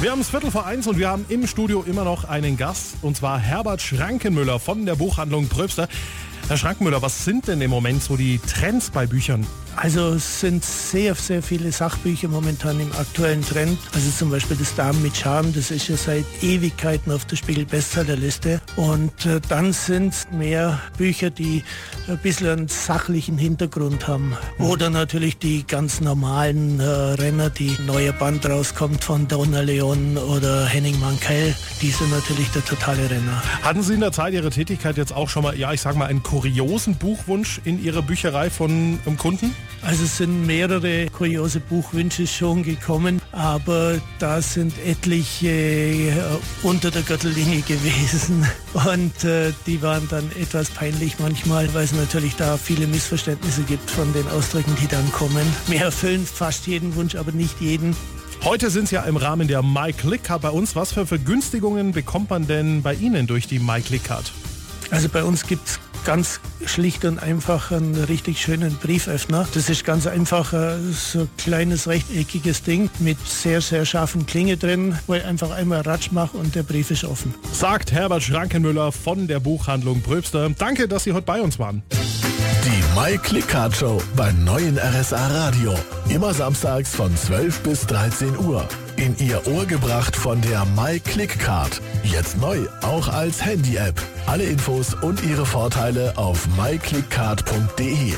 Wir haben es Viertel vor eins und wir haben im Studio immer noch einen Gast und zwar Herbert Schrankenmüller von der Buchhandlung Pröbster. Herr Schrankenmüller, was sind denn im Moment so die Trends bei Büchern? Also es sind sehr, sehr viele Sachbücher momentan im aktuellen Trend. Also zum Beispiel das Damen mit Charme, das ist ja seit Ewigkeiten auf der Spiegel-Bestsellerliste. Und äh, dann sind mehr Bücher, die ein bisschen einen sachlichen Hintergrund haben. Oder natürlich die ganz normalen äh, Renner, die ein neuer Band rauskommt von Donna Leon oder Henning Mankell. Die sind natürlich der totale Renner. Hatten Sie in der Zeit Ihrer Tätigkeit jetzt auch schon mal, ja ich sag mal, einen kuriosen Buchwunsch in Ihrer Bücherei von einem Kunden? Also es sind mehrere kuriose Buchwünsche schon gekommen, aber da sind etliche äh, unter der Gürtellinie gewesen und äh, die waren dann etwas peinlich manchmal, weil es natürlich da viele Missverständnisse gibt von den Ausdrücken, die dann kommen. Wir erfüllen fast jeden Wunsch, aber nicht jeden. Heute sind es ja im Rahmen der MyClick-Card bei uns. Was für Vergünstigungen bekommt man denn bei Ihnen durch die MyClick-Card? Also bei uns gibt es ganz schlicht und einfach einen richtig schönen Brieföffner. Das ist ganz einfach äh, so ein kleines rechteckiges Ding mit sehr, sehr scharfen Klinge drin, wo ich einfach einmal Ratsch mache und der Brief ist offen. Sagt Herbert Schrankenmüller von der Buchhandlung Pröbster. Danke, dass Sie heute bei uns waren. Die My Click Card Show beim neuen RSA Radio. Immer samstags von 12 bis 13 Uhr. In Ihr Ohr gebracht von der My Click Card. Jetzt neu, auch als Handy-App. Alle Infos und ihre Vorteile auf myclickcard.de.